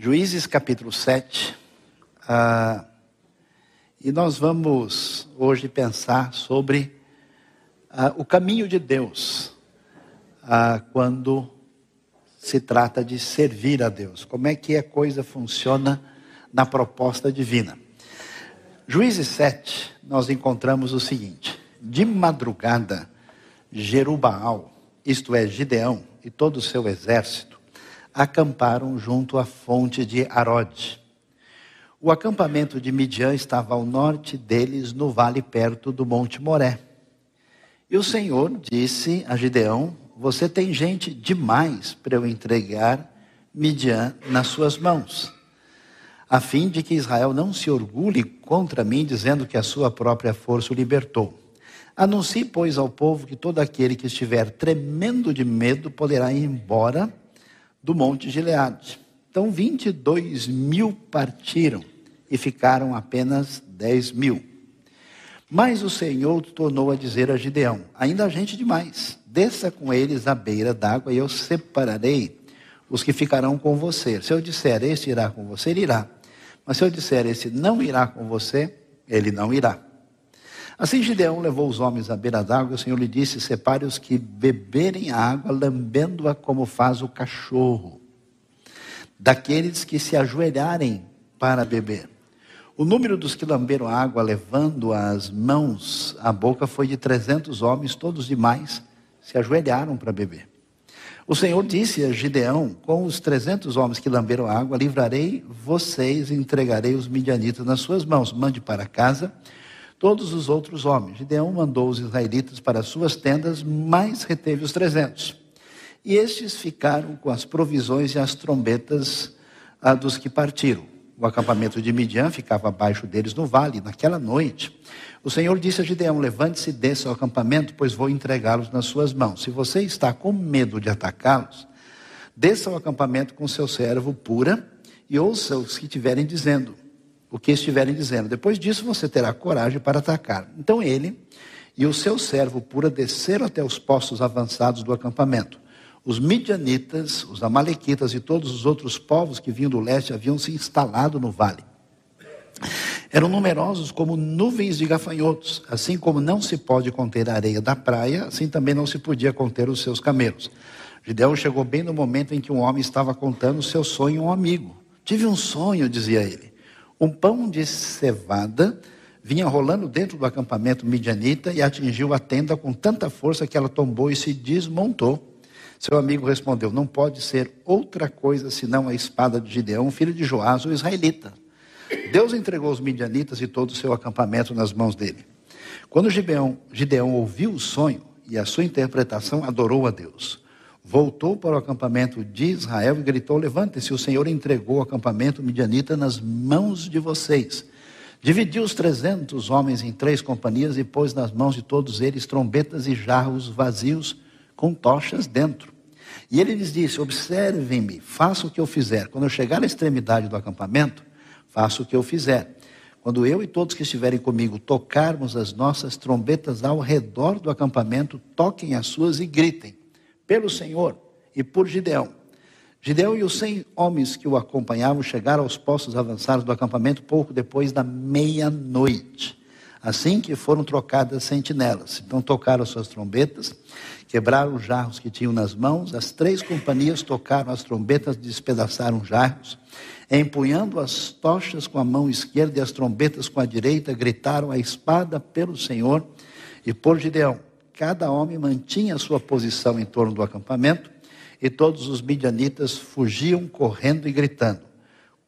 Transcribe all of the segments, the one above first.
Juízes capítulo 7. Ah, e nós vamos hoje pensar sobre ah, o caminho de Deus ah, quando se trata de servir a Deus. Como é que a coisa funciona na proposta divina. Juízes 7, nós encontramos o seguinte: de madrugada, Jerubaal, isto é, Gideão, e todo o seu exército, acamparam junto à fonte de Arode. O acampamento de Midian estava ao norte deles, no vale perto do Monte Moré. E o Senhor disse a Gideão: Você tem gente demais para eu entregar Midian nas suas mãos, a fim de que Israel não se orgulhe contra mim, dizendo que a sua própria força o libertou. Anuncie, pois, ao povo que todo aquele que estiver tremendo de medo poderá ir embora do Monte Gileade. Então, 22 mil partiram e ficaram apenas 10 mil. Mas o Senhor tornou a dizer a Gideão: Ainda há gente demais, desça com eles à beira d'água e eu separarei os que ficarão com você. Se eu disser este irá com você, ele irá. Mas se eu disser este não irá com você, ele não irá. Assim Gideão levou os homens à beira d'água, o Senhor lhe disse: Separe os que beberem a água, lambendo-a como faz o cachorro, daqueles que se ajoelharem para beber. O número dos que lamberam a água, levando as mãos à boca, foi de trezentos homens, todos demais se ajoelharam para beber. O Senhor disse a Gideão: Com os trezentos homens que lamberam a água, livrarei vocês e entregarei os midianitas nas suas mãos. Mande para casa todos os outros homens. Gideão mandou os israelitas para suas tendas, mas reteve os trezentos. E estes ficaram com as provisões e as trombetas ah, dos que partiram. O acampamento de Midian ficava abaixo deles no vale. Naquela noite, o Senhor disse a Gideão: Levante-se e desça ao acampamento, pois vou entregá-los nas suas mãos. Se você está com medo de atacá-los, desça ao acampamento com seu servo pura e ouça os que estiverem dizendo o que estiverem dizendo. Depois disso, você terá coragem para atacar. Então ele e o seu servo pura desceram até os postos avançados do acampamento. Os midianitas, os amalequitas e todos os outros povos que vinham do leste haviam se instalado no vale. Eram numerosos como nuvens de gafanhotos. Assim como não se pode conter a areia da praia, assim também não se podia conter os seus camelos. Gideão chegou bem no momento em que um homem estava contando o seu sonho a um amigo. Tive um sonho, dizia ele. Um pão de cevada vinha rolando dentro do acampamento midianita e atingiu a tenda com tanta força que ela tombou e se desmontou. Seu amigo respondeu: Não pode ser outra coisa senão a espada de Gideão, filho de Joás, o israelita. Deus entregou os midianitas e todo o seu acampamento nas mãos dele. Quando Gideão, Gideão ouviu o sonho e a sua interpretação, adorou a Deus voltou para o acampamento de Israel e gritou: Levante-se, o Senhor entregou o acampamento midianita nas mãos de vocês. Dividiu os trezentos homens em três companhias e pôs nas mãos de todos eles trombetas e jarros vazios com tochas dentro. E ele lhes disse: Observem-me, faça o que eu fizer. Quando eu chegar à extremidade do acampamento, faça o que eu fizer. Quando eu e todos que estiverem comigo tocarmos as nossas trombetas ao redor do acampamento, toquem as suas e gritem pelo Senhor e por Gideão. Gideão e os cem homens que o acompanhavam chegaram aos postos avançados do acampamento pouco depois da meia-noite. Assim que foram trocadas sentinelas. Então tocaram suas trombetas, quebraram os jarros que tinham nas mãos. As três companhias tocaram as trombetas, despedaçaram jarros. Empunhando as tochas com a mão esquerda e as trombetas com a direita, gritaram a espada pelo Senhor e por Gideão. Cada homem mantinha sua posição em torno do acampamento e todos os midianitas fugiam correndo e gritando.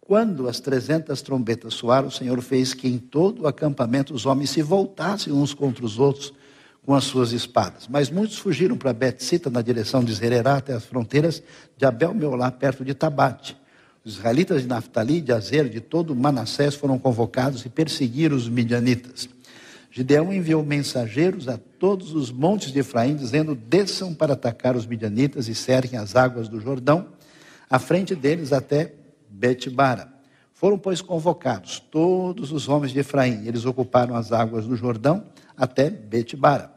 Quando as trezentas trombetas soaram, o Senhor fez que em todo o acampamento os homens se voltassem uns contra os outros com as suas espadas. Mas muitos fugiram para Betsita, na direção de Zererá, até as fronteiras de Abel-Meolá, perto de Tabate. Os israelitas de Naftali, de Azer, de todo Manassés foram convocados e perseguiram os midianitas. Gideão enviou mensageiros a todos os montes de Efraim, dizendo: desçam para atacar os midianitas e cerquem as águas do Jordão, à frente deles até Betibara. Foram, pois, convocados todos os homens de Efraim. Eles ocuparam as águas do Jordão até Betibara.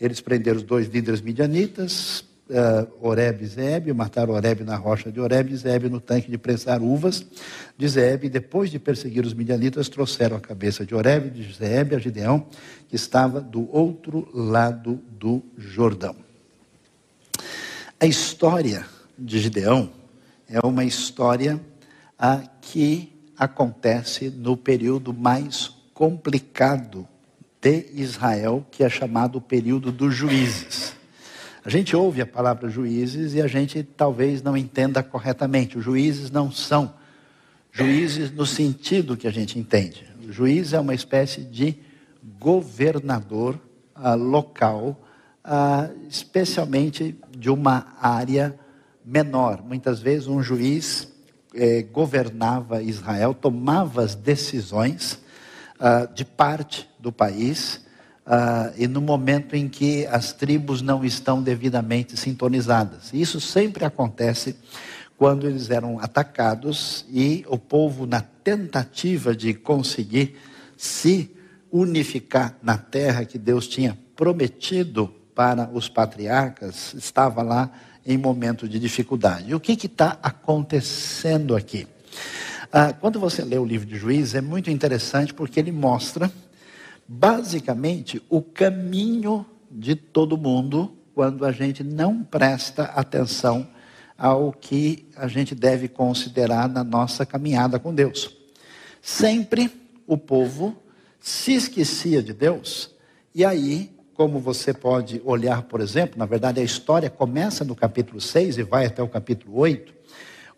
Eles prenderam os dois líderes midianitas, uh, Oreb e Zeb, mataram Oreb na rocha de Oreb e Zeb no tanque de prensar uvas de Zeb. Depois de perseguir os midianitas, trouxeram a cabeça de Oreb e de Zeb a Gideão, que estava do outro lado do Jordão. A história de Gideão é uma história uh, que acontece no período mais complicado de Israel, que é chamado o período dos juízes. A gente ouve a palavra juízes e a gente talvez não entenda corretamente. Os juízes não são juízes no sentido que a gente entende. O juiz é uma espécie de governador uh, local, uh, especialmente de uma área menor. Muitas vezes um juiz eh, governava Israel, tomava as decisões uh, de parte do país uh, e no momento em que as tribos não estão devidamente sintonizadas. Isso sempre acontece quando eles eram atacados e o povo, na tentativa de conseguir se unificar na terra que Deus tinha prometido para os patriarcas, estava lá em momento de dificuldade. E o que está acontecendo aqui? Ah, quando você lê o livro de Juízes, é muito interessante porque ele mostra basicamente o caminho de todo mundo quando a gente não presta atenção ao que a gente deve considerar na nossa caminhada com Deus. Sempre o povo se esquecia de Deus, e aí, como você pode olhar, por exemplo, na verdade a história começa no capítulo 6 e vai até o capítulo 8.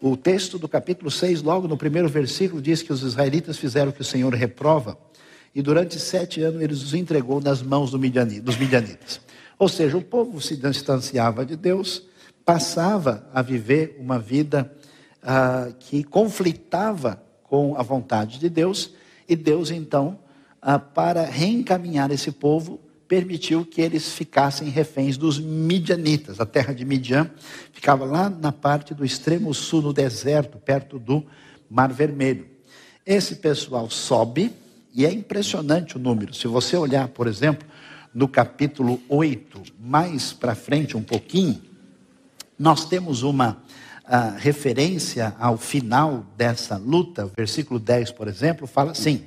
O texto do capítulo 6, logo no primeiro versículo, diz que os israelitas fizeram o que o Senhor reprova e durante sete anos ele os entregou nas mãos do dos midianitas. Ou seja, o povo se distanciava de Deus, passava a viver uma vida ah, que conflitava com a vontade de Deus, e Deus então, ah, para reencaminhar esse povo, permitiu que eles ficassem reféns dos midianitas. A terra de Midian ficava lá na parte do extremo sul, no deserto, perto do Mar Vermelho. Esse pessoal sobe e é impressionante o número. Se você olhar, por exemplo, no capítulo 8, mais para frente um pouquinho, nós temos uma uh, referência ao final dessa luta, o versículo 10, por exemplo, fala assim: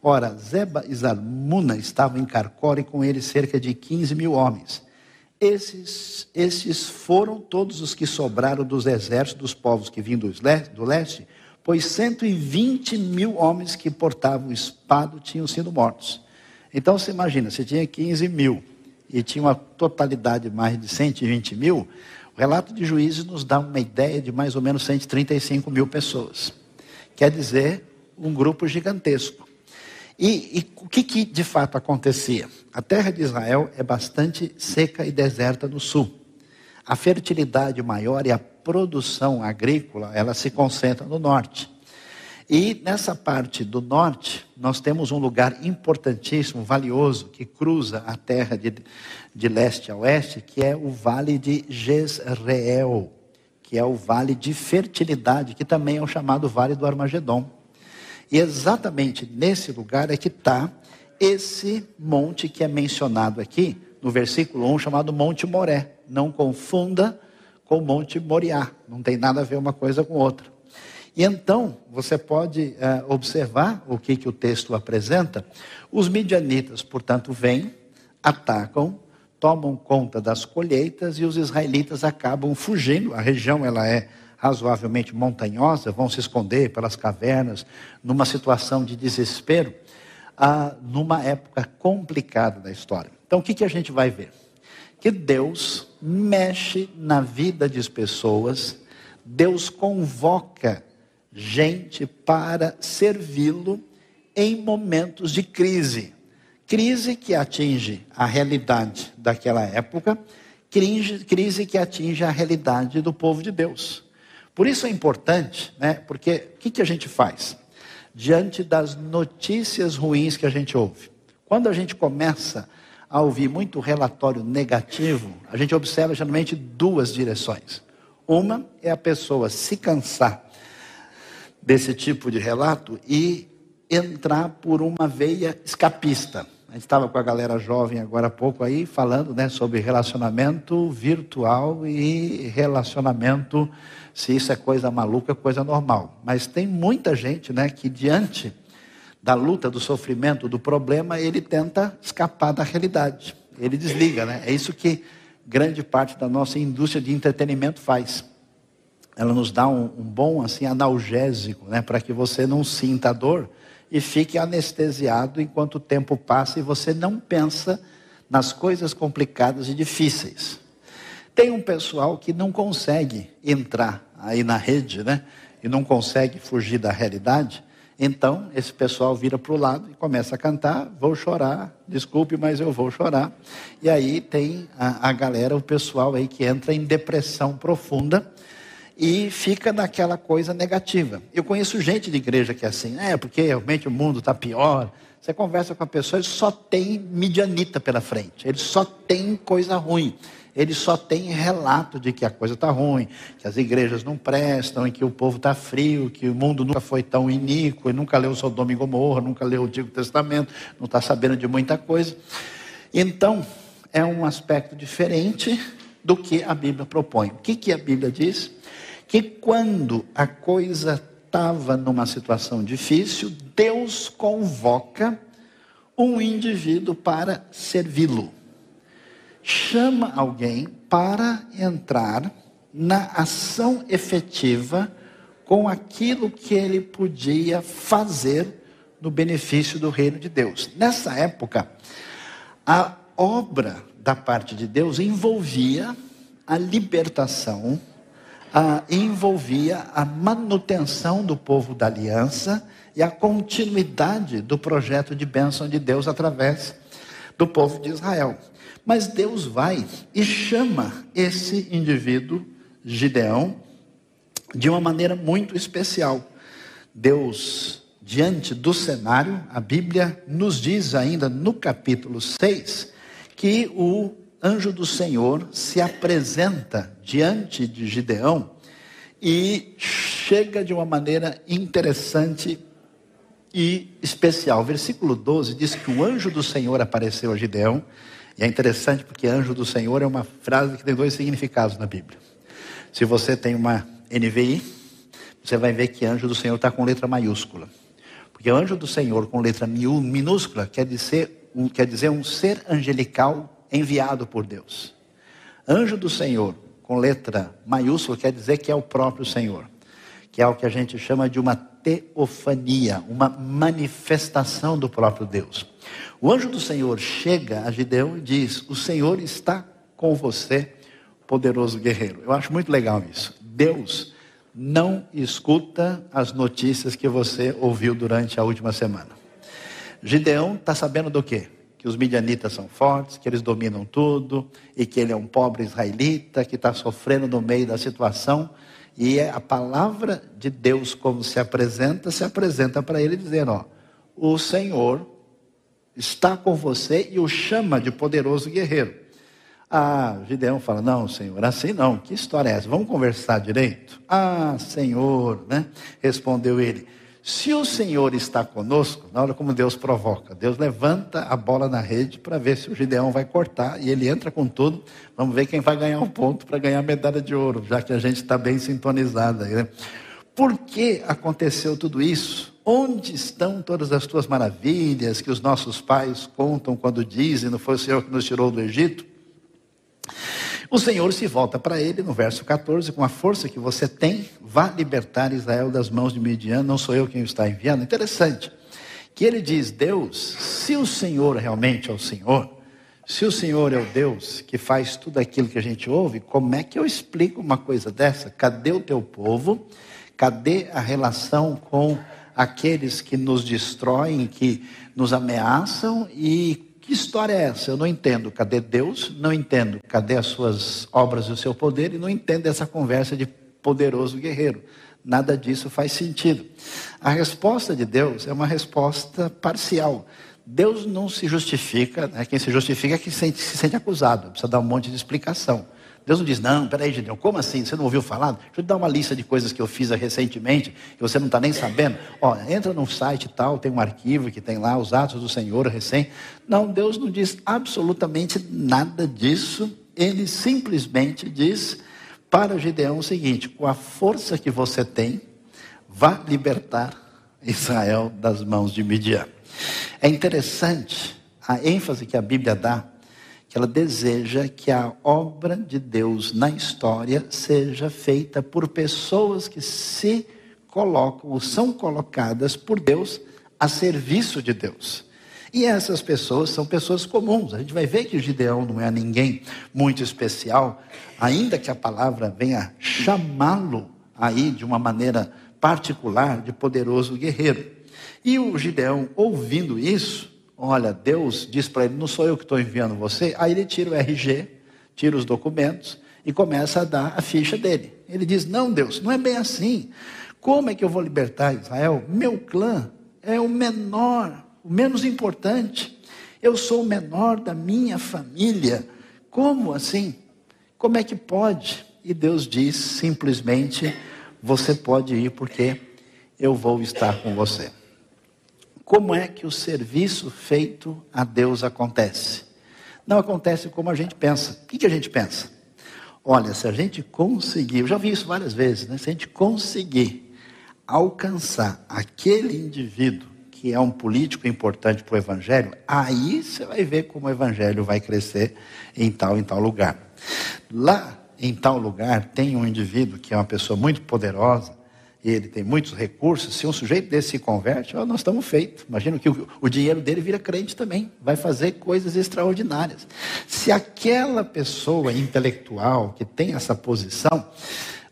Ora, Zeba e Zalmuna estavam em Carcor e com eles cerca de 15 mil homens. Esses, esses foram todos os que sobraram dos exércitos dos povos que vinham do leste, pois 120 mil homens que portavam espada tinham sido mortos. Então você imagina, se tinha 15 mil e tinha uma totalidade de mais de 120 mil, o relato de juízes nos dá uma ideia de mais ou menos 135 mil pessoas. Quer dizer, um grupo gigantesco. E, e, o que, que de fato acontecia? A terra de Israel é bastante seca e deserta no sul. A fertilidade maior e a produção agrícola, ela se concentra no norte. E nessa parte do norte, nós temos um lugar importantíssimo, valioso, que cruza a terra de, de leste a oeste, que é o vale de Jezreel, que é o vale de fertilidade, que também é o chamado vale do Armagedon. E exatamente nesse lugar é que está esse monte que é mencionado aqui, no versículo 1, chamado Monte Moré. Não confunda com o Monte Moriá. Não tem nada a ver uma coisa com outra. E então, você pode uh, observar o que, que o texto apresenta. Os midianitas, portanto, vêm, atacam, tomam conta das colheitas e os israelitas acabam fugindo. A região ela é razoavelmente montanhosa, vão se esconder pelas cavernas, numa situação de desespero, uh, numa época complicada da história. Então, o que, que a gente vai ver? Que Deus mexe na vida das pessoas, Deus convoca gente para servi-lo em momentos de crise. Crise que atinge a realidade daquela época, crise, crise que atinge a realidade do povo de Deus. Por isso é importante, né? Porque o que, que a gente faz? Diante das notícias ruins que a gente ouve. Quando a gente começa a ouvir muito relatório negativo, a gente observa geralmente duas direções. Uma é a pessoa se cansar desse tipo de relato e entrar por uma veia escapista. A gente estava com a galera jovem agora há pouco aí, falando né, sobre relacionamento virtual e relacionamento, se isso é coisa maluca, coisa normal. Mas tem muita gente né, que, diante da luta, do sofrimento, do problema, ele tenta escapar da realidade. Ele desliga, né? É isso que grande parte da nossa indústria de entretenimento faz. Ela nos dá um, um bom assim analgésico, né, para que você não sinta dor e fique anestesiado enquanto o tempo passa e você não pensa nas coisas complicadas e difíceis. Tem um pessoal que não consegue entrar aí na rede, né? E não consegue fugir da realidade. Então, esse pessoal vira para o lado e começa a cantar: Vou chorar, desculpe, mas eu vou chorar. E aí tem a, a galera, o pessoal aí que entra em depressão profunda e fica naquela coisa negativa. Eu conheço gente de igreja que é assim, é porque realmente o mundo está pior. Você conversa com a pessoa, ele só tem midianita pela frente, ele só tem coisa ruim ele só tem relato de que a coisa está ruim, que as igrejas não prestam, e que o povo está frio, que o mundo nunca foi tão iníquo, e nunca leu Sodoma e Gomorra, nunca leu o Antigo Testamento, não está sabendo de muita coisa. Então, é um aspecto diferente do que a Bíblia propõe. O que, que a Bíblia diz? Que quando a coisa estava numa situação difícil, Deus convoca um indivíduo para servi-lo chama alguém para entrar na ação efetiva com aquilo que ele podia fazer no benefício do reino de Deus. Nessa época, a obra da parte de Deus envolvia a libertação, a, envolvia a manutenção do povo da aliança e a continuidade do projeto de bênção de Deus através do povo de Israel. Mas Deus vai e chama esse indivíduo, Gideão, de uma maneira muito especial. Deus, diante do cenário, a Bíblia nos diz ainda no capítulo 6 que o anjo do Senhor se apresenta diante de Gideão e chega de uma maneira interessante e especial. Versículo 12 diz que o anjo do Senhor apareceu a Gideão e é interessante porque anjo do Senhor é uma frase que tem dois significados na Bíblia. Se você tem uma NVI, você vai ver que anjo do Senhor está com letra maiúscula. Porque anjo do Senhor com letra minúscula quer dizer, um, quer dizer um ser angelical enviado por Deus. Anjo do Senhor com letra maiúscula quer dizer que é o próprio Senhor, que é o que a gente chama de uma teofania, uma manifestação do próprio Deus. O anjo do Senhor chega a Gideão e diz: O Senhor está com você, poderoso guerreiro. Eu acho muito legal isso. Deus não escuta as notícias que você ouviu durante a última semana. Gideão está sabendo do quê? Que os midianitas são fortes, que eles dominam tudo, e que ele é um pobre israelita que está sofrendo no meio da situação. E é a palavra de Deus, como se apresenta, se apresenta para ele dizendo: ó, o Senhor está com você e o chama de poderoso guerreiro. Ah, Gideão fala: Não, Senhor, assim não, que história é essa? Vamos conversar direito? Ah, Senhor, né? Respondeu ele: Se o Senhor está conosco, na hora como Deus provoca, Deus levanta a bola na rede para ver se o Gideão vai cortar e ele entra com tudo. Vamos ver quem vai ganhar um ponto para ganhar a medalha de ouro, já que a gente está bem sintonizado aí, né? Por que aconteceu tudo isso? Onde estão todas as tuas maravilhas que os nossos pais contam quando dizem, não foi o Senhor que nos tirou do Egito? O Senhor se volta para ele no verso 14, com a força que você tem, vá libertar Israel das mãos de Midian, não sou eu quem o está enviando. Interessante, que ele diz: Deus, se o Senhor realmente é o Senhor, se o Senhor é o Deus que faz tudo aquilo que a gente ouve, como é que eu explico uma coisa dessa? Cadê o teu povo? Cadê a relação com aqueles que nos destroem, que nos ameaçam? E que história é essa? Eu não entendo. Cadê Deus? Não entendo. Cadê as suas obras e o seu poder? E não entendo essa conversa de poderoso guerreiro. Nada disso faz sentido. A resposta de Deus é uma resposta parcial. Deus não se justifica, né? quem se justifica é quem se sente, se sente acusado, precisa dar um monte de explicação. Deus não diz, não, peraí, Gideão, como assim? Você não ouviu falar? Deixa eu te dar uma lista de coisas que eu fiz recentemente, que você não está nem sabendo. Ó, entra no site tal, tem um arquivo que tem lá os atos do Senhor recém. Não, Deus não diz absolutamente nada disso. Ele simplesmente diz para Gideão o seguinte: com a força que você tem, vá libertar Israel das mãos de Midian. É interessante a ênfase que a Bíblia dá, que ela deseja que a obra de Deus na história seja feita por pessoas que se colocam ou são colocadas por Deus a serviço de Deus. E essas pessoas são pessoas comuns. A gente vai ver que Gideão não é ninguém muito especial, ainda que a palavra venha chamá-lo aí de uma maneira particular de poderoso guerreiro. E o Gideão, ouvindo isso, olha, Deus diz para ele: Não sou eu que estou enviando você. Aí ele tira o RG, tira os documentos e começa a dar a ficha dele. Ele diz: Não, Deus, não é bem assim. Como é que eu vou libertar Israel? Meu clã é o menor, o menos importante. Eu sou o menor da minha família. Como assim? Como é que pode? E Deus diz simplesmente: Você pode ir porque eu vou estar com você como é que o serviço feito a Deus acontece? Não acontece como a gente pensa. O que, que a gente pensa? Olha, se a gente conseguir, eu já vi isso várias vezes, né? se a gente conseguir alcançar aquele indivíduo que é um político importante para o Evangelho, aí você vai ver como o Evangelho vai crescer em tal em tal lugar. Lá em tal lugar tem um indivíduo que é uma pessoa muito poderosa, ele tem muitos recursos, se um sujeito desse se converte, ó, nós estamos feitos. Imagina que o, o, dinheiro dele vira crente também, vai fazer coisas extraordinárias. Se aquela pessoa intelectual que tem essa posição,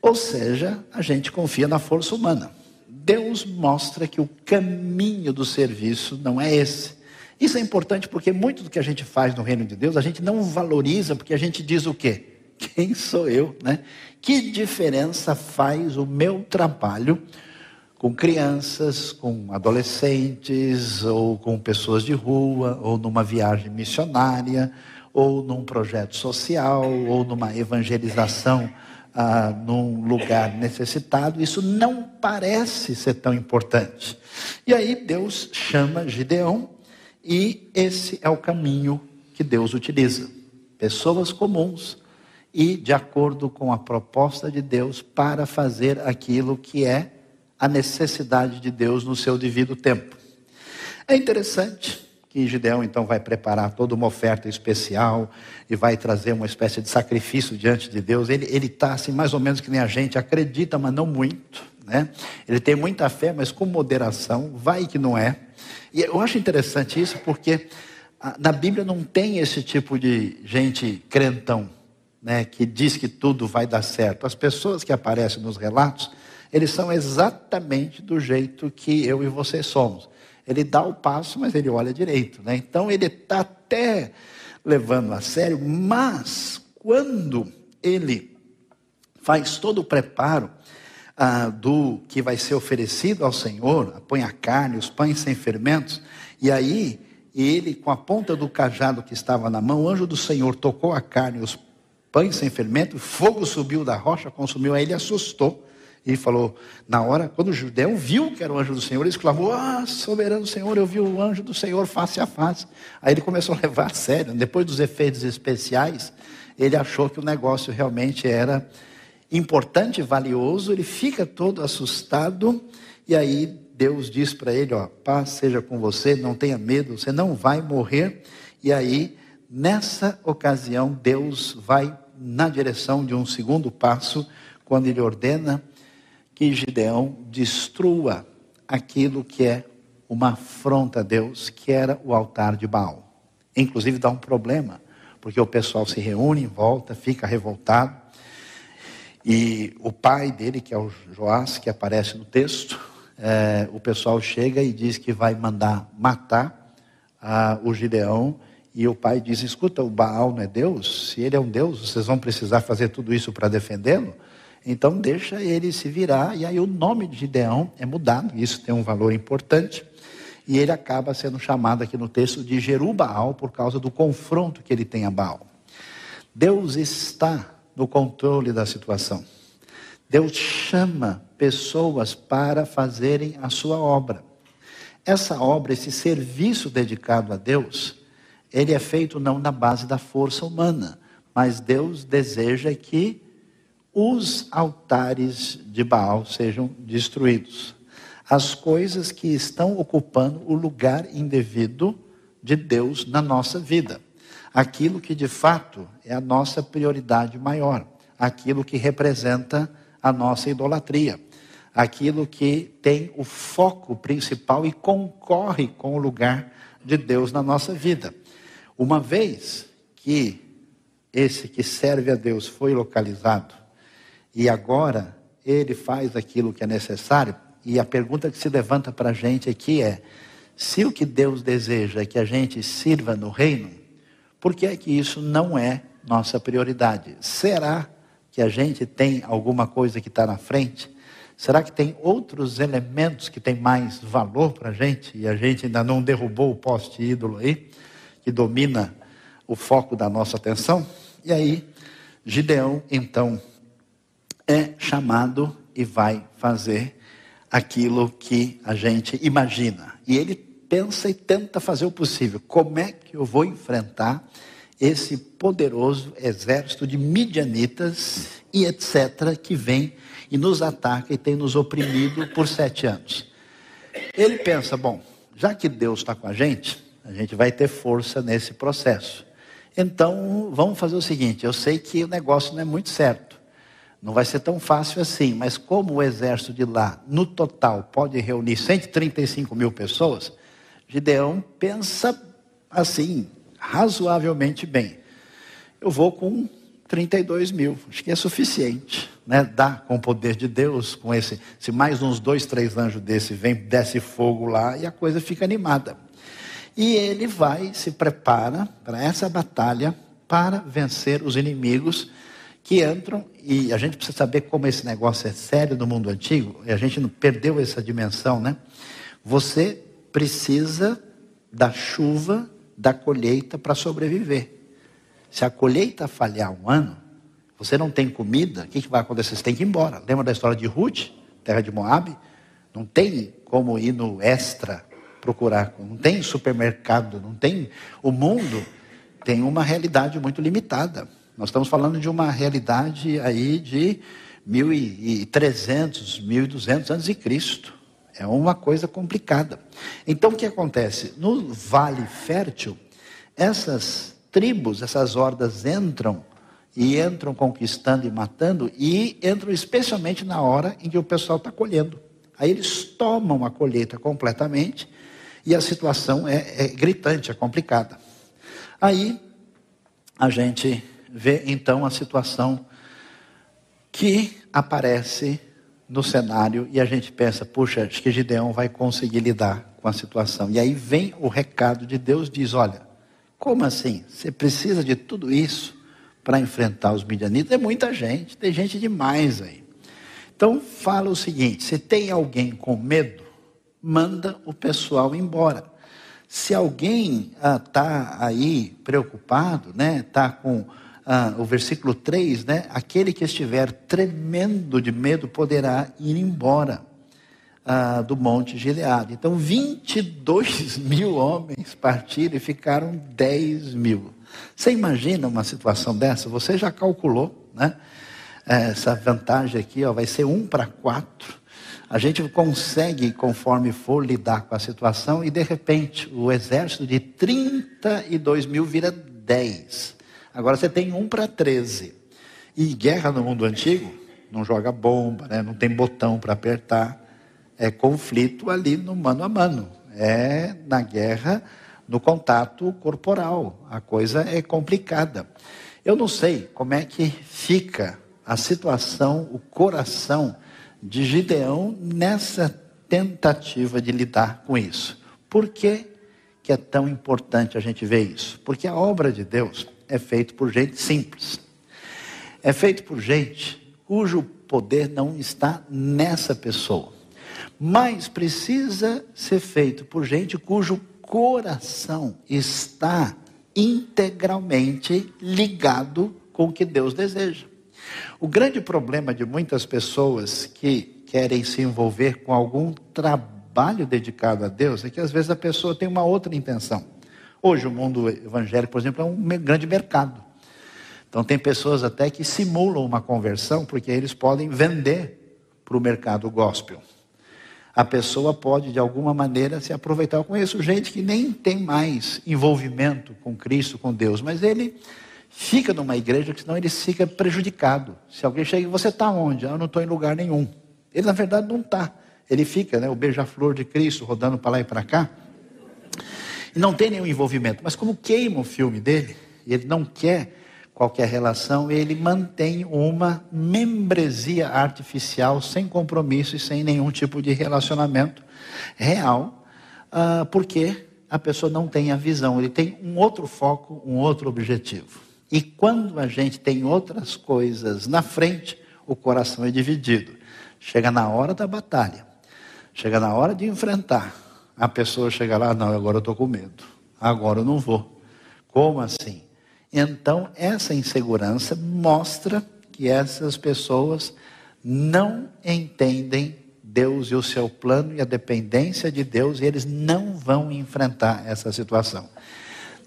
ou seja, a gente confia na força humana. Deus mostra que o caminho do serviço não é esse. Isso é importante porque muito do que a gente faz no reino de Deus, a gente não valoriza porque a gente diz o quê? Quem sou eu, né? Que diferença faz o meu trabalho com crianças, com adolescentes, ou com pessoas de rua, ou numa viagem missionária, ou num projeto social, ou numa evangelização ah, num lugar necessitado? Isso não parece ser tão importante. E aí Deus chama Gideão, e esse é o caminho que Deus utiliza. Pessoas comuns e de acordo com a proposta de Deus para fazer aquilo que é a necessidade de Deus no seu devido tempo. É interessante que Gideão então vai preparar toda uma oferta especial e vai trazer uma espécie de sacrifício diante de Deus. Ele está assim mais ou menos que nem a gente acredita, mas não muito, né? Ele tem muita fé, mas com moderação. Vai que não é. E eu acho interessante isso porque na Bíblia não tem esse tipo de gente crentão né, que diz que tudo vai dar certo. As pessoas que aparecem nos relatos, eles são exatamente do jeito que eu e você somos. Ele dá o passo, mas ele olha direito. Né? Então ele está até levando a sério, mas quando ele faz todo o preparo ah, do que vai ser oferecido ao Senhor, põe a carne, os pães sem fermentos, e aí ele, com a ponta do cajado que estava na mão, o anjo do Senhor tocou a carne e os pães sem fermento, fogo subiu da rocha, consumiu, aí ele assustou. E falou, na hora, quando o judeu viu que era o anjo do Senhor, ele exclamou: Ah, soberano Senhor, eu vi o anjo do Senhor face a face. Aí ele começou a levar a sério. Depois dos efeitos especiais, ele achou que o negócio realmente era importante valioso. Ele fica todo assustado. E aí Deus diz para ele: Ó, paz seja com você, não tenha medo, você não vai morrer. E aí, nessa ocasião, Deus vai na direção de um segundo passo, quando ele ordena que Gideão destrua aquilo que é uma afronta a Deus, que era o altar de Baal. Inclusive dá um problema, porque o pessoal se reúne em volta, fica revoltado. E o pai dele, que é o Joás, que aparece no texto, é, o pessoal chega e diz que vai mandar matar ah, o Gideão e o pai diz: Escuta, o Baal não é Deus? Se ele é um Deus, vocês vão precisar fazer tudo isso para defendê-lo? Então deixa ele se virar. E aí o nome de Gideão é mudado. Isso tem um valor importante. E ele acaba sendo chamado aqui no texto de Jerubaal por causa do confronto que ele tem a Baal. Deus está no controle da situação. Deus chama pessoas para fazerem a sua obra. Essa obra, esse serviço dedicado a Deus, ele é feito não na base da força humana, mas Deus deseja que os altares de Baal sejam destruídos. As coisas que estão ocupando o lugar indevido de Deus na nossa vida. Aquilo que de fato é a nossa prioridade maior, aquilo que representa a nossa idolatria, aquilo que tem o foco principal e concorre com o lugar de Deus na nossa vida. Uma vez que esse que serve a Deus foi localizado e agora ele faz aquilo que é necessário, e a pergunta que se levanta para a gente aqui é: se o que Deus deseja é que a gente sirva no reino, por que é que isso não é nossa prioridade? Será que a gente tem alguma coisa que está na frente? Será que tem outros elementos que têm mais valor para a gente e a gente ainda não derrubou o poste ídolo aí, que domina o foco da nossa atenção? E aí, Gideão, então, é chamado e vai fazer aquilo que a gente imagina. E ele pensa e tenta fazer o possível. Como é que eu vou enfrentar esse poderoso exército de midianitas e etc., que vem e nos ataca e tem nos oprimido por sete anos. Ele pensa: bom, já que Deus está com a gente, a gente vai ter força nesse processo. Então, vamos fazer o seguinte: eu sei que o negócio não é muito certo, não vai ser tão fácil assim, mas como o exército de lá, no total, pode reunir 135 mil pessoas, Gideão pensa assim, razoavelmente bem. Eu vou com 32 mil, acho que é suficiente. Né? Dá com o poder de Deus, com esse. Se mais uns dois, três anjos desse vem, desce fogo lá e a coisa fica animada. E ele vai, se prepara para essa batalha para vencer os inimigos que entram, e a gente precisa saber como esse negócio é sério no mundo antigo, e a gente não perdeu essa dimensão, né? Você precisa da chuva da colheita para sobreviver. Se a colheita falhar um ano, você não tem comida, o que, que vai acontecer? Você tem que ir embora. Lembra da história de Ruth, terra de Moab? Não tem como ir no extra procurar, não tem supermercado, não tem. O mundo tem uma realidade muito limitada. Nós estamos falando de uma realidade aí de 1300, 1200 anos de Cristo. É uma coisa complicada. Então, o que acontece? No Vale Fértil, essas tribos, essas hordas entram e entram conquistando e matando, e entram especialmente na hora em que o pessoal está colhendo. Aí eles tomam a colheita completamente e a situação é, é gritante, é complicada. Aí a gente vê então a situação que aparece no cenário e a gente pensa, puxa, acho que Gideão vai conseguir lidar com a situação. E aí vem o recado de Deus, diz, olha, como assim? Você precisa de tudo isso para enfrentar os midianitas? É muita gente, tem gente demais aí. Então fala o seguinte, se tem alguém com medo, manda o pessoal embora. Se alguém está ah, aí preocupado, né, está com ah, o versículo 3, né? Aquele que estiver tremendo de medo poderá ir embora ah, do Monte Gileade. Então, 22 mil homens partiram e ficaram 10 mil. Você imagina uma situação dessa? Você já calculou, né? Essa vantagem aqui ó, vai ser um para quatro. A gente consegue, conforme for lidar com a situação, e de repente o exército de 32 mil vira 10. Agora você tem um para 13. E guerra no mundo antigo não joga bomba, né? não tem botão para apertar. É conflito ali no mano a mano. É na guerra, no contato corporal. A coisa é complicada. Eu não sei como é que fica a situação, o coração de Gideão nessa tentativa de lidar com isso. Por que, que é tão importante a gente ver isso? Porque a obra de Deus é feito por gente simples. É feito por gente cujo poder não está nessa pessoa. Mas precisa ser feito por gente cujo coração está integralmente ligado com o que Deus deseja. O grande problema de muitas pessoas que querem se envolver com algum trabalho dedicado a Deus é que às vezes a pessoa tem uma outra intenção. Hoje o mundo evangélico, por exemplo, é um grande mercado. Então tem pessoas até que simulam uma conversão porque eles podem vender para o mercado gospel. A pessoa pode de alguma maneira se aproveitar. Eu conheço gente que nem tem mais envolvimento com Cristo, com Deus, mas ele fica numa igreja que senão ele fica prejudicado. Se alguém chega, você está onde? Ah, eu não estou em lugar nenhum. Ele na verdade não está. Ele fica, né, o beija-flor de Cristo, rodando para lá e para cá. E não tem nenhum envolvimento. Mas como queima o filme dele, e ele não quer qualquer relação, ele mantém uma membresia artificial sem compromisso e sem nenhum tipo de relacionamento real, uh, porque a pessoa não tem a visão, ele tem um outro foco, um outro objetivo. E quando a gente tem outras coisas na frente, o coração é dividido. Chega na hora da batalha, chega na hora de enfrentar, a pessoa chega lá, não, agora eu estou com medo, agora eu não vou. Como assim? Então, essa insegurança mostra que essas pessoas não entendem Deus e o seu plano e a dependência de Deus, e eles não vão enfrentar essa situação.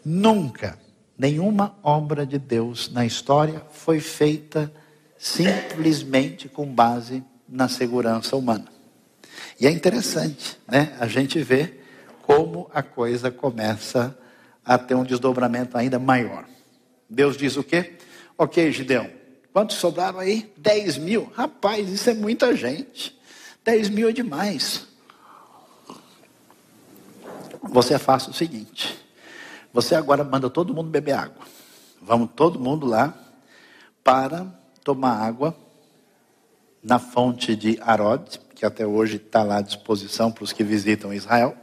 Nunca, nenhuma obra de Deus na história foi feita simplesmente com base na segurança humana. E é interessante, né? A gente vê como a coisa começa a ter um desdobramento ainda maior. Deus diz o quê? Ok, Gideão, quantos sobraram aí? 10 mil. Rapaz, isso é muita gente. 10 mil é demais. Você faça o seguinte: você agora manda todo mundo beber água. Vamos todo mundo lá para tomar água na fonte de Arod, que até hoje está lá à disposição para os que visitam Israel.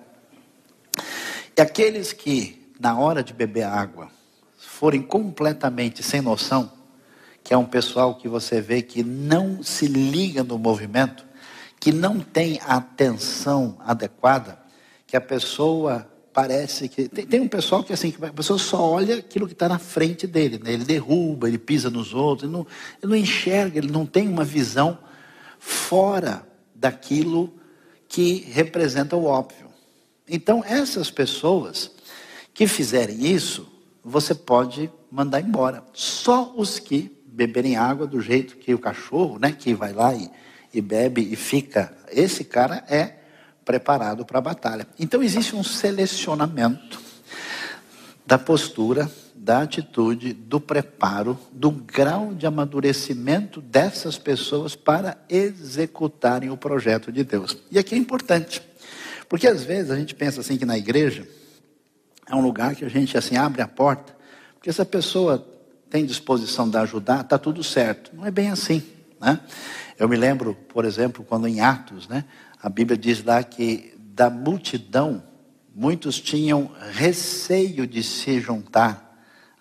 E aqueles que, na hora de beber água, forem completamente sem noção, que é um pessoal que você vê que não se liga no movimento, que não tem a atenção adequada, que a pessoa parece que. Tem, tem um pessoal que assim, que a pessoa só olha aquilo que está na frente dele, né? ele derruba, ele pisa nos outros, ele não, ele não enxerga, ele não tem uma visão fora daquilo que representa o óbvio. Então, essas pessoas que fizerem isso, você pode mandar embora. Só os que beberem água do jeito que o cachorro, né, que vai lá e, e bebe e fica, esse cara é preparado para a batalha. Então existe um selecionamento da postura, da atitude, do preparo, do grau de amadurecimento dessas pessoas para executarem o projeto de Deus. E aqui é importante, porque às vezes a gente pensa assim que na igreja é um lugar que a gente assim abre a porta, porque se a pessoa tem disposição de ajudar, está tudo certo. Não é bem assim, né? Eu me lembro, por exemplo, quando em Atos, né, a Bíblia diz lá que da multidão muitos tinham receio de se juntar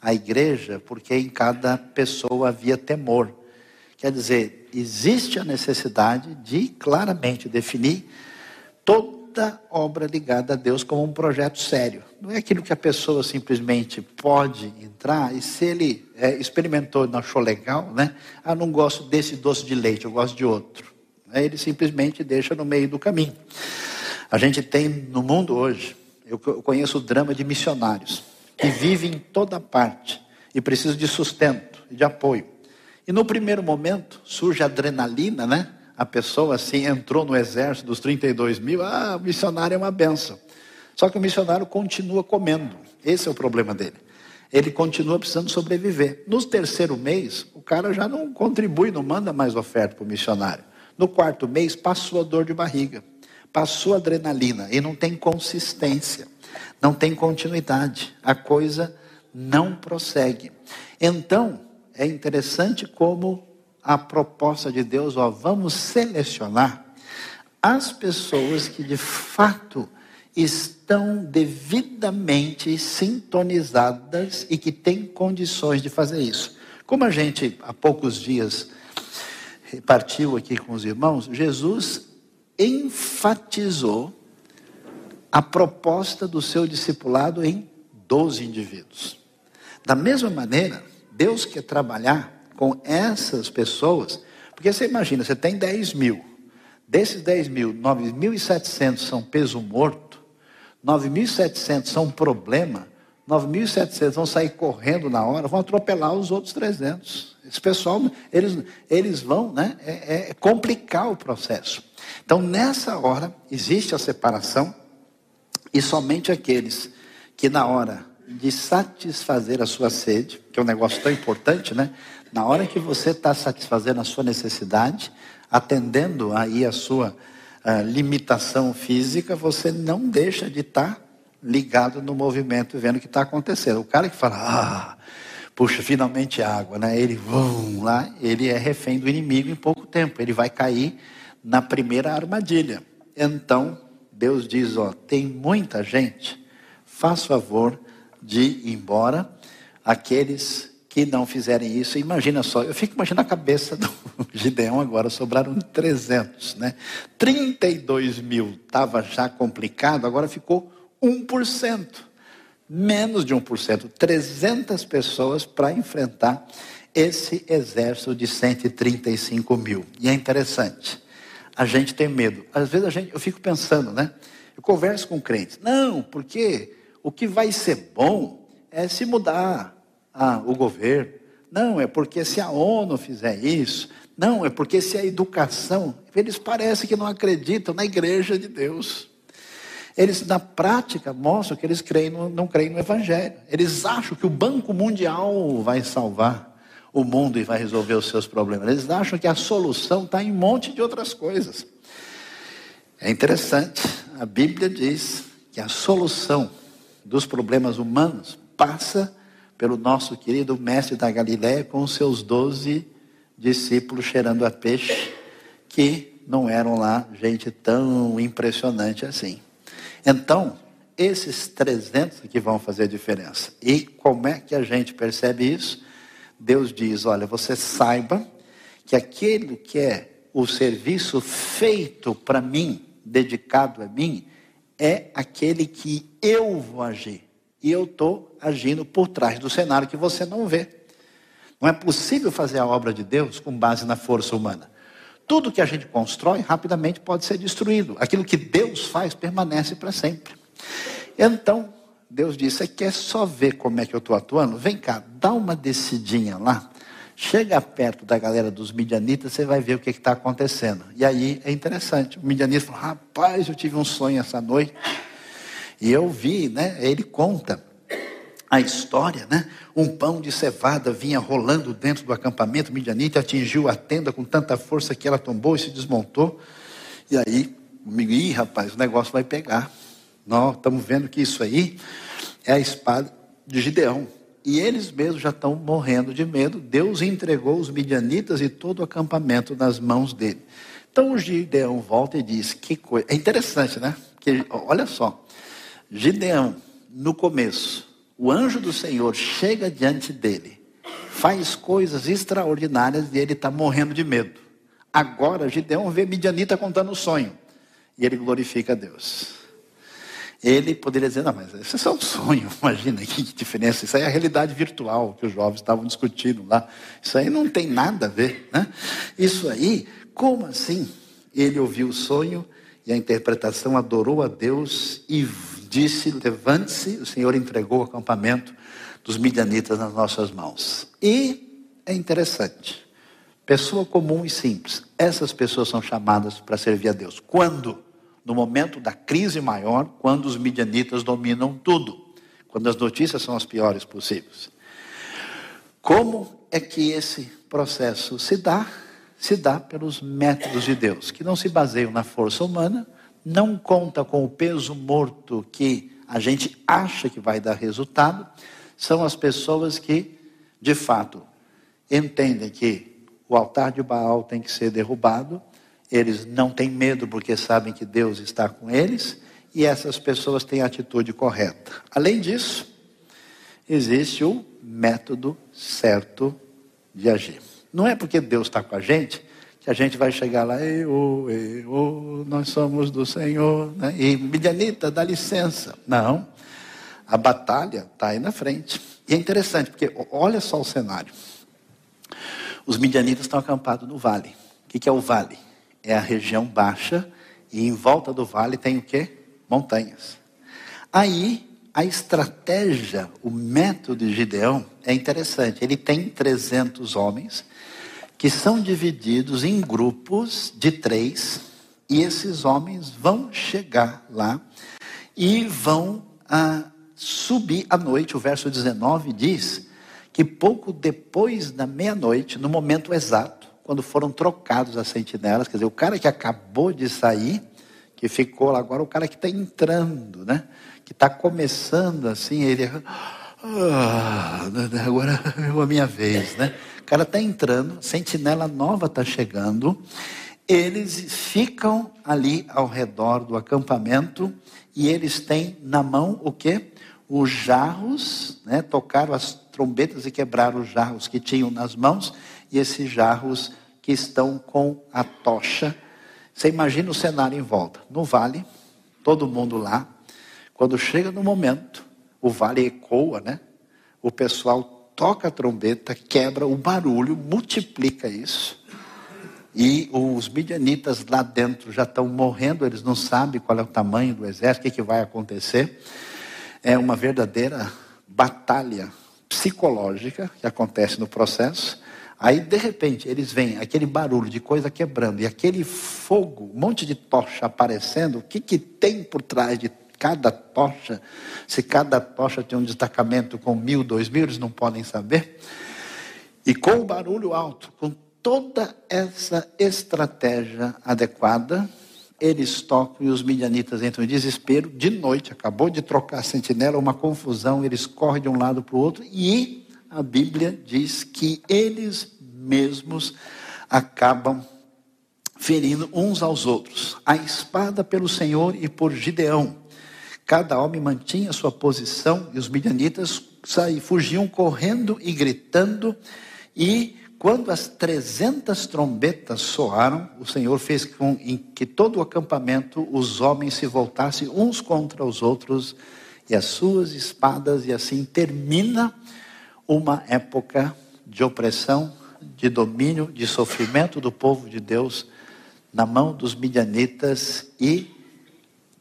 à igreja, porque em cada pessoa havia temor. Quer dizer, existe a necessidade de claramente definir toda obra ligada a Deus como um projeto sério. Não é aquilo que a pessoa simplesmente pode entrar e se ele é, experimentou e não achou legal, né? Ah, não gosto desse doce de leite, eu gosto de outro. Aí ele simplesmente deixa no meio do caminho. A gente tem no mundo hoje, eu conheço o drama de missionários que vivem em toda parte e precisam de sustento e de apoio. E no primeiro momento surge a adrenalina, né? a pessoa assim entrou no exército dos 32 mil, ah, o missionário é uma benção. Só que o missionário continua comendo. Esse é o problema dele. Ele continua precisando sobreviver. No terceiro mês, o cara já não contribui, não manda mais oferta para o missionário. No quarto mês, passou a dor de barriga, passou a adrenalina e não tem consistência, não tem continuidade. A coisa não prossegue. Então, é interessante como a proposta de Deus, ó, vamos selecionar as pessoas que de fato estão devidamente sintonizadas e que têm condições de fazer isso. Como a gente há poucos dias partiu aqui com os irmãos, Jesus enfatizou a proposta do seu discipulado em 12 indivíduos. Da mesma maneira, Deus quer trabalhar com essas pessoas, porque você imagina, você tem 10 mil, desses 10 mil, 9.700 são peso morto, 9.700 são problema, 9.700 vão sair correndo na hora, vão atropelar os outros 300. Esse pessoal, eles, eles vão né, é, é complicar o processo. Então, nessa hora, existe a separação, e somente aqueles que, na hora de satisfazer a sua sede, que é um negócio tão importante, né? Na hora que você está satisfazendo a sua necessidade, atendendo aí a sua uh, limitação física, você não deixa de estar tá ligado no movimento, vendo o que está acontecendo. O cara que fala, ah, puxa, finalmente água, né? Ele, vum, lá, ele é refém do inimigo em pouco tempo. Ele vai cair na primeira armadilha. Então, Deus diz, ó, tem muita gente, faz favor de ir embora. Aqueles que não fizerem isso, imagina só, eu fico imaginando a cabeça do Gideão agora, sobraram 300, né? 32 mil estava já complicado, agora ficou 1%, menos de 1%, 300 pessoas para enfrentar esse exército de 135 mil. E é interessante, a gente tem medo. Às vezes a gente, eu fico pensando, né? Eu converso com crentes, não, porque o que vai ser bom é se mudar ah, o governo. Não, é porque se a ONU fizer isso. Não, é porque se a educação. Eles parecem que não acreditam na igreja de Deus. Eles, na prática, mostram que eles creem no, não creem no Evangelho. Eles acham que o Banco Mundial vai salvar o mundo e vai resolver os seus problemas. Eles acham que a solução está em um monte de outras coisas. É interessante, a Bíblia diz que a solução dos problemas humanos passa pelo nosso querido mestre da Galiléia com os seus doze discípulos cheirando a peixe, que não eram lá gente tão impressionante assim. Então, esses 300 que vão fazer diferença. E como é que a gente percebe isso? Deus diz: olha, você saiba que aquele que é o serviço feito para mim, dedicado a mim, é aquele que eu vou agir. E eu estou agindo por trás do cenário que você não vê. Não é possível fazer a obra de Deus com base na força humana. Tudo que a gente constrói rapidamente pode ser destruído. Aquilo que Deus faz permanece para sempre. Então, Deus disse: Você quer só ver como é que eu estou atuando? Vem cá, dá uma descidinha lá. Chega perto da galera dos midianitas, você vai ver o que está acontecendo. E aí é interessante. O midianita fala: Rapaz, eu tive um sonho essa noite. E eu vi, né? Ele conta a história, né? Um pão de cevada vinha rolando dentro do acampamento midianita, atingiu a tenda com tanta força que ela tombou e se desmontou. E aí, ih, rapaz, o negócio vai pegar. Nós estamos vendo que isso aí é a espada de Gideão. E eles mesmos já estão morrendo de medo. Deus entregou os midianitas e todo o acampamento nas mãos dele. Então o Gideão volta e diz: que coisa. É interessante, né? Que, olha só. Gideão, no começo, o anjo do Senhor chega diante dele, faz coisas extraordinárias e ele está morrendo de medo. Agora, Gideão vê Midianita contando o sonho e ele glorifica a Deus. Ele poderia dizer: Não, mas isso é só um sonho, imagina que diferença. Isso aí é a realidade virtual que os jovens estavam discutindo lá. Isso aí não tem nada a ver, né? Isso aí, como assim? Ele ouviu o sonho e a interpretação adorou a Deus e disse: Levante-se, o Senhor entregou o acampamento dos midianitas nas nossas mãos. E é interessante, pessoa comum e simples, essas pessoas são chamadas para servir a Deus. Quando? No momento da crise maior, quando os midianitas dominam tudo, quando as notícias são as piores possíveis. Como é que esse processo se dá? Se dá pelos métodos de Deus, que não se baseiam na força humana, não conta com o peso morto que a gente acha que vai dar resultado, são as pessoas que, de fato, entendem que o altar de Baal tem que ser derrubado, eles não têm medo porque sabem que Deus está com eles, e essas pessoas têm a atitude correta. Além disso, existe o método certo de agir. Não é porque Deus está com a gente que a gente vai chegar lá, eu, eu, nós somos do Senhor, né? e Midianita, dá licença. Não, a batalha está aí na frente. E é interessante, porque olha só o cenário. Os midianitas estão acampados no vale. O que, que é o vale? É a região baixa e em volta do vale tem o quê? Montanhas. Aí a estratégia, o método de Gideão é interessante. Ele tem 300 homens que são divididos em grupos de três, e esses homens vão chegar lá e vão ah, subir à noite. O verso 19 diz que pouco depois da meia-noite, no momento exato, quando foram trocados as sentinelas, quer dizer, o cara que acabou de sair, que ficou lá agora, o cara que está entrando, né? Que está começando assim, ele. Ah, agora é a minha vez, né? Cara está entrando, sentinela nova está chegando. Eles ficam ali ao redor do acampamento e eles têm na mão o que? Os jarros, né? Tocaram as trombetas e quebraram os jarros que tinham nas mãos e esses jarros que estão com a tocha. Você imagina o cenário em volta. No vale, todo mundo lá. Quando chega no momento, o vale ecoa, né? O pessoal toca a trombeta, quebra o barulho, multiplica isso. E os midianitas lá dentro já estão morrendo, eles não sabem qual é o tamanho do exército, o que, que vai acontecer. É uma verdadeira batalha psicológica que acontece no processo. Aí, de repente, eles veem aquele barulho de coisa quebrando e aquele fogo, um monte de tocha aparecendo. O que, que tem por trás de cada tocha? Se cada tocha tem um destacamento com mil, dois mil, eles não podem saber. E com o barulho alto, com toda essa estratégia adequada, eles tocam e os midianitas entram em desespero. De noite, acabou de trocar a sentinela, uma confusão, eles correm de um lado para o outro e a Bíblia diz que eles mesmos acabam ferindo uns aos outros. A espada pelo Senhor e por Gideão. Cada homem mantinha sua posição e os midianitas saíam, fugiam correndo e gritando. E quando as trezentas trombetas soaram, o Senhor fez com que todo o acampamento, os homens se voltassem uns contra os outros e as suas espadas, e assim termina uma época de opressão, de domínio, de sofrimento do povo de Deus na mão dos midianitas e,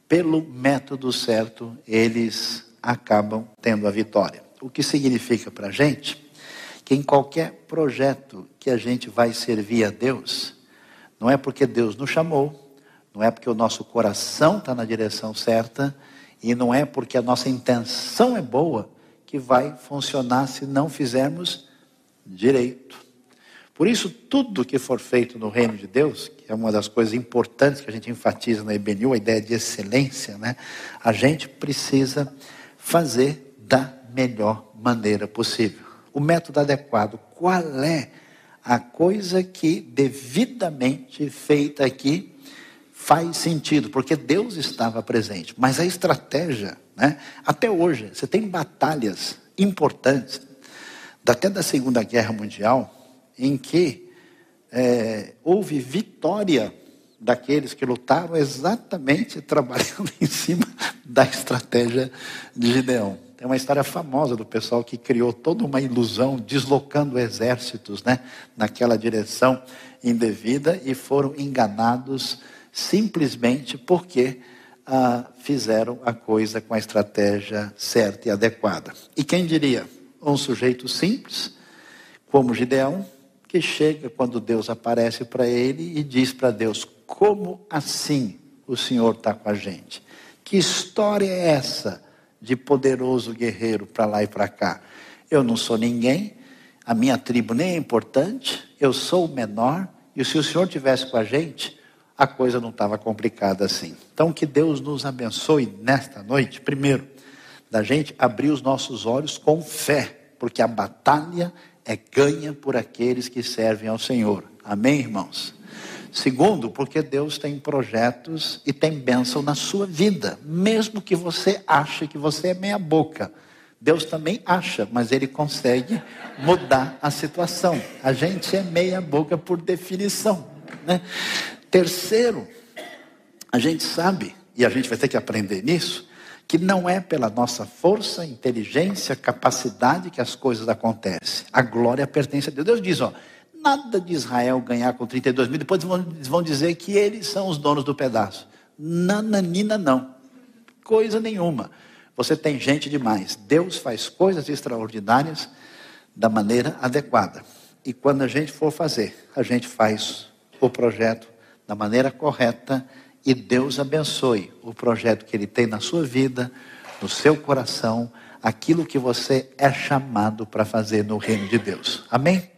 pelo método certo, eles acabam tendo a vitória. O que significa para a gente? que em qualquer projeto que a gente vai servir a Deus, não é porque Deus nos chamou, não é porque o nosso coração está na direção certa, e não é porque a nossa intenção é boa que vai funcionar se não fizermos direito. Por isso, tudo que for feito no reino de Deus, que é uma das coisas importantes que a gente enfatiza na IBNU, a ideia de excelência, né? a gente precisa fazer da melhor maneira possível o método adequado. Qual é a coisa que devidamente feita aqui faz sentido? Porque Deus estava presente. Mas a estratégia, né? Até hoje, você tem batalhas importantes, até da Segunda Guerra Mundial, em que é, houve vitória daqueles que lutaram exatamente trabalhando em cima da estratégia de Gideão. Tem uma história famosa do pessoal que criou toda uma ilusão, deslocando exércitos né, naquela direção indevida e foram enganados simplesmente porque ah, fizeram a coisa com a estratégia certa e adequada. E quem diria? Um sujeito simples, como Gideão, que chega quando Deus aparece para ele e diz para Deus: Como assim o Senhor está com a gente? Que história é essa? de poderoso guerreiro para lá e para cá. Eu não sou ninguém, a minha tribo nem é importante, eu sou o menor, e se o Senhor tivesse com a gente, a coisa não estava complicada assim. Então, que Deus nos abençoe nesta noite, primeiro, da gente abrir os nossos olhos com fé, porque a batalha é ganha por aqueles que servem ao Senhor. Amém, irmãos? Segundo, porque Deus tem projetos e tem bênção na sua vida, mesmo que você ache que você é meia boca. Deus também acha, mas ele consegue mudar a situação. A gente é meia boca por definição. Né? Terceiro, a gente sabe, e a gente vai ter que aprender nisso, que não é pela nossa força, inteligência, capacidade que as coisas acontecem. A glória pertence a Deus. Deus diz, ó, nada de Israel ganhar com 32 mil. Depois vão, dizer que eles são os donos do pedaço. Nananina, não. Coisa nenhuma. Você tem gente demais. Deus faz coisas extraordinárias da maneira adequada. E quando a gente for fazer, a gente faz o projeto da maneira correta e Deus abençoe o projeto que Ele tem na sua vida, no seu coração, aquilo que você é chamado para fazer no reino de Deus. Amém?